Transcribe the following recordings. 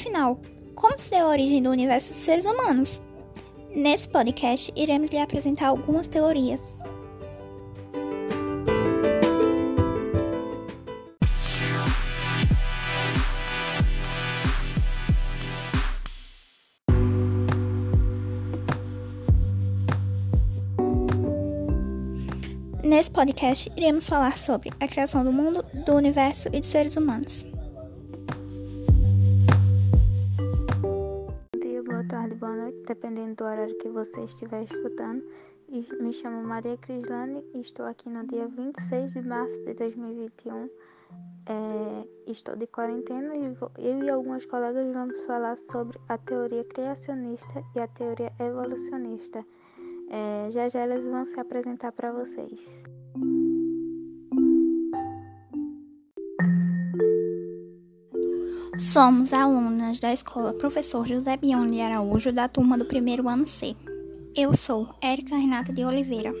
Afinal, como se deu a origem do universo dos seres humanos? Nesse podcast, iremos lhe apresentar algumas teorias. Nesse podcast, iremos falar sobre a criação do mundo, do universo e dos seres humanos. Boa noite, dependendo do horário que você estiver escutando. Me chamo Maria Crislane e estou aqui no dia 26 de março de 2021. É, estou de quarentena e vou, eu e alguns colegas vamos falar sobre a teoria criacionista e a teoria evolucionista. É, já já elas vão se apresentar para vocês. Somos alunas da escola Professor José Bione de Araújo, da turma do primeiro ano C. Eu sou Érica Renata de Oliveira.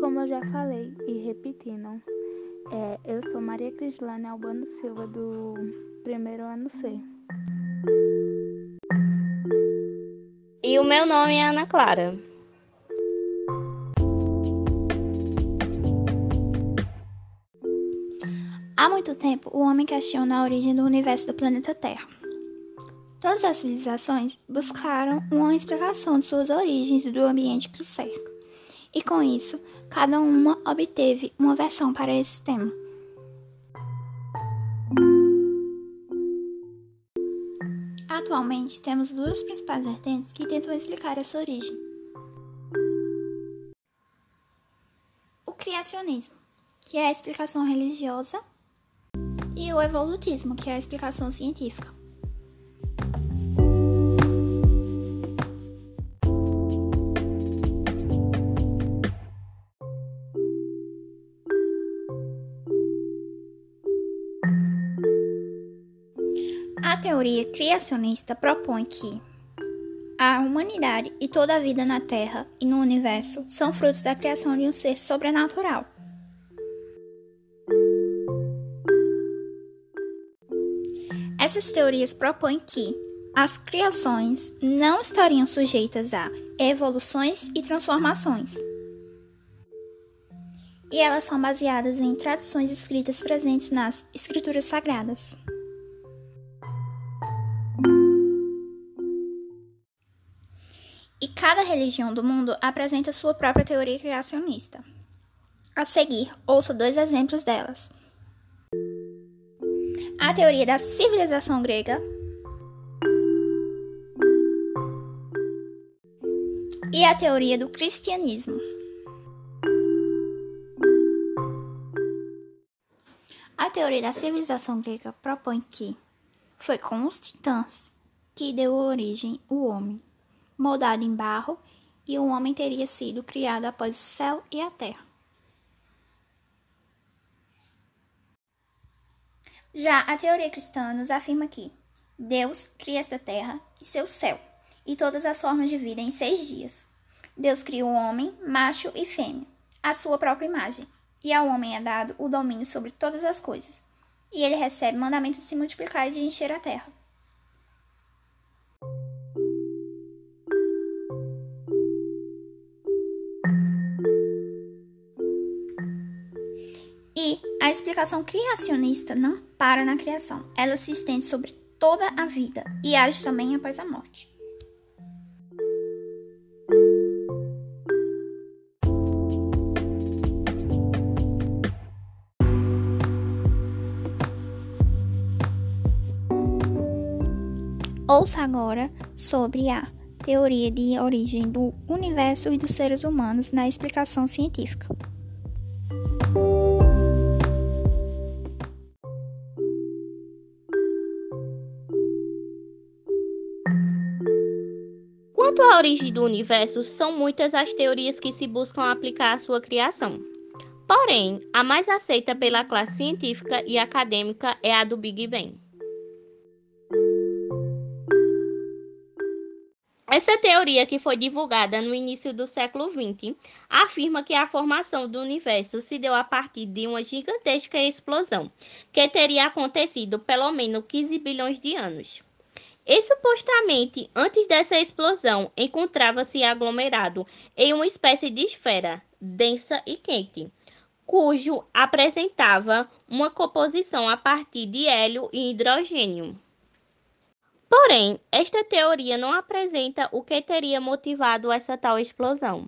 Como eu já falei e repetindo, é, eu sou Maria Crislane Albano Silva, do primeiro ano C. E o meu nome é Ana Clara. Há muito tempo, o homem questiona a origem do universo do planeta Terra. Todas as civilizações buscaram uma explicação de suas origens e do ambiente que o cerca. E com isso, cada uma obteve uma versão para esse tema. Atualmente, temos duas principais vertentes que tentam explicar essa origem. O criacionismo, que é a explicação religiosa, e o evolutismo, que é a explicação científica. A teoria criacionista propõe que a humanidade e toda a vida na Terra e no universo são frutos da criação de um ser sobrenatural. Essas teorias propõem que as criações não estariam sujeitas a evoluções e transformações. E elas são baseadas em tradições escritas presentes nas escrituras sagradas. E cada religião do mundo apresenta sua própria teoria criacionista. A seguir, ouça dois exemplos delas. A teoria da civilização grega e a teoria do cristianismo. A teoria da civilização grega propõe que foi com os titãs que deu origem o homem moldado em barro, e o homem teria sido criado após o céu e a terra. Já a teoria cristã nos afirma que Deus cria esta terra e seu céu, e todas as formas de vida em seis dias. Deus cria o homem, macho e fêmea, à sua própria imagem, e ao homem é dado o domínio sobre todas as coisas, e ele recebe mandamento de se multiplicar e de encher a terra. A explicação criacionista não para na criação, ela se estende sobre toda a vida e age também após a morte. Ouça agora sobre a teoria de origem do universo e dos seres humanos na explicação científica. Origem do universo, são muitas as teorias que se buscam aplicar à sua criação. Porém, a mais aceita pela classe científica e acadêmica é a do Big Bang. Essa teoria, que foi divulgada no início do século XX, afirma que a formação do universo se deu a partir de uma gigantesca explosão, que teria acontecido pelo menos 15 bilhões de anos. E supostamente, antes dessa explosão, encontrava-se aglomerado em uma espécie de esfera densa e quente, cujo apresentava uma composição a partir de hélio e hidrogênio. Porém, esta teoria não apresenta o que teria motivado essa tal explosão.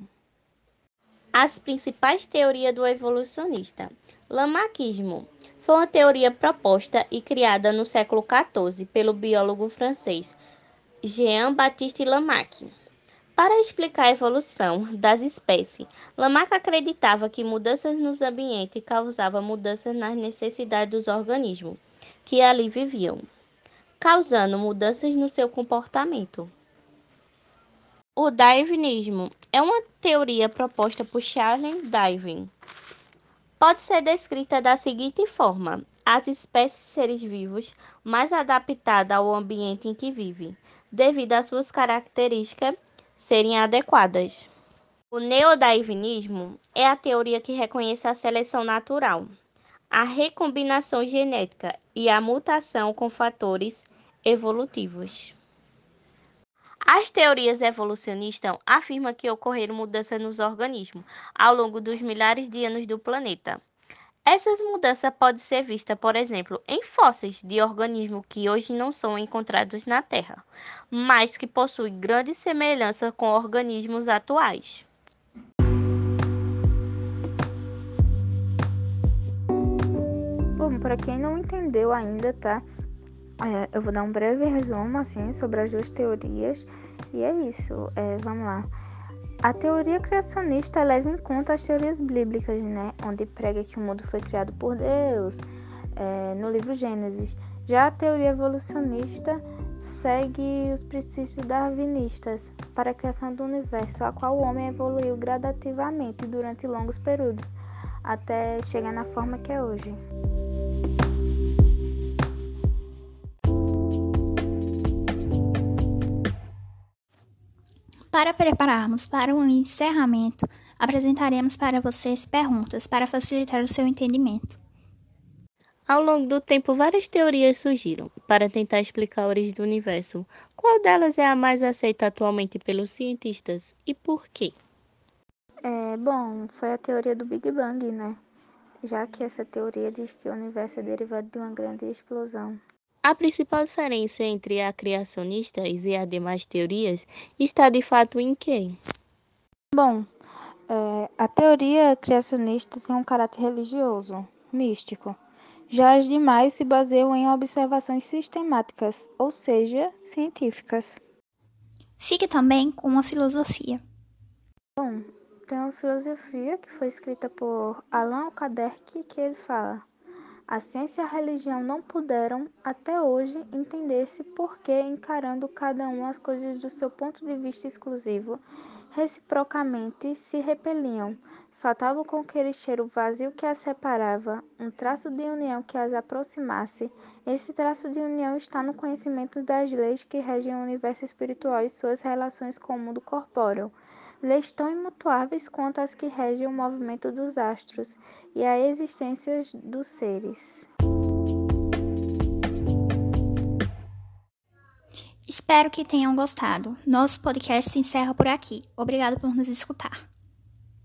As principais teorias do evolucionista. Lamarckismo foi uma teoria proposta e criada no século XIV pelo biólogo francês Jean-Baptiste Lamarck. Para explicar a evolução das espécies, Lamarck acreditava que mudanças nos ambientes causavam mudanças nas necessidades dos organismos que ali viviam causando mudanças no seu comportamento. O darwinismo é uma teoria proposta por Charles Darwin. Pode ser descrita da seguinte forma: as espécies seres vivos mais adaptadas ao ambiente em que vivem, devido às suas características serem adequadas. O neodarwinismo é a teoria que reconhece a seleção natural, a recombinação genética e a mutação com fatores evolutivos. As teorias evolucionistas afirmam que ocorreram mudanças nos organismos ao longo dos milhares de anos do planeta. Essas mudanças podem ser vistas, por exemplo, em fósseis de organismos que hoje não são encontrados na Terra, mas que possuem grande semelhança com organismos atuais. Bom, para quem não entendeu ainda, tá? É, eu vou dar um breve resumo assim sobre as duas teorias e é isso. É, vamos lá. A teoria criacionista leva em conta as teorias bíblicas, né, onde prega que o mundo foi criado por Deus, é, no livro Gênesis. Já a teoria evolucionista segue os princípios darwinistas para a criação do universo, a qual o homem evoluiu gradativamente durante longos períodos, até chegar na forma que é hoje. Para prepararmos para o encerramento, apresentaremos para vocês perguntas para facilitar o seu entendimento. Ao longo do tempo, várias teorias surgiram para tentar explicar a origem do universo. Qual delas é a mais aceita atualmente pelos cientistas e por quê? É, bom, foi a teoria do Big Bang, né? Já que essa teoria diz que o universo é derivado de uma grande explosão. A principal diferença entre a criacionistas e as demais teorias está de fato em quê? Bom, é, a teoria criacionista tem um caráter religioso, místico. Já as demais se baseiam em observações sistemáticas, ou seja, científicas. Fique também com uma filosofia. Bom, tem uma filosofia que foi escrita por Allan Kardec que ele fala: a ciência e a religião não puderam, até hoje, entender-se porque, encarando cada um as coisas do seu ponto de vista exclusivo, reciprocamente se repeliam. Faltava conquerir o vazio que as separava, um traço de união que as aproximasse. Esse traço de união está no conhecimento das leis que regem o universo espiritual e suas relações com o mundo corpóreo leis tão imutáveis quanto as que regem o movimento dos astros e a existência dos seres. Espero que tenham gostado. Nosso podcast se encerra por aqui. Obrigado por nos escutar.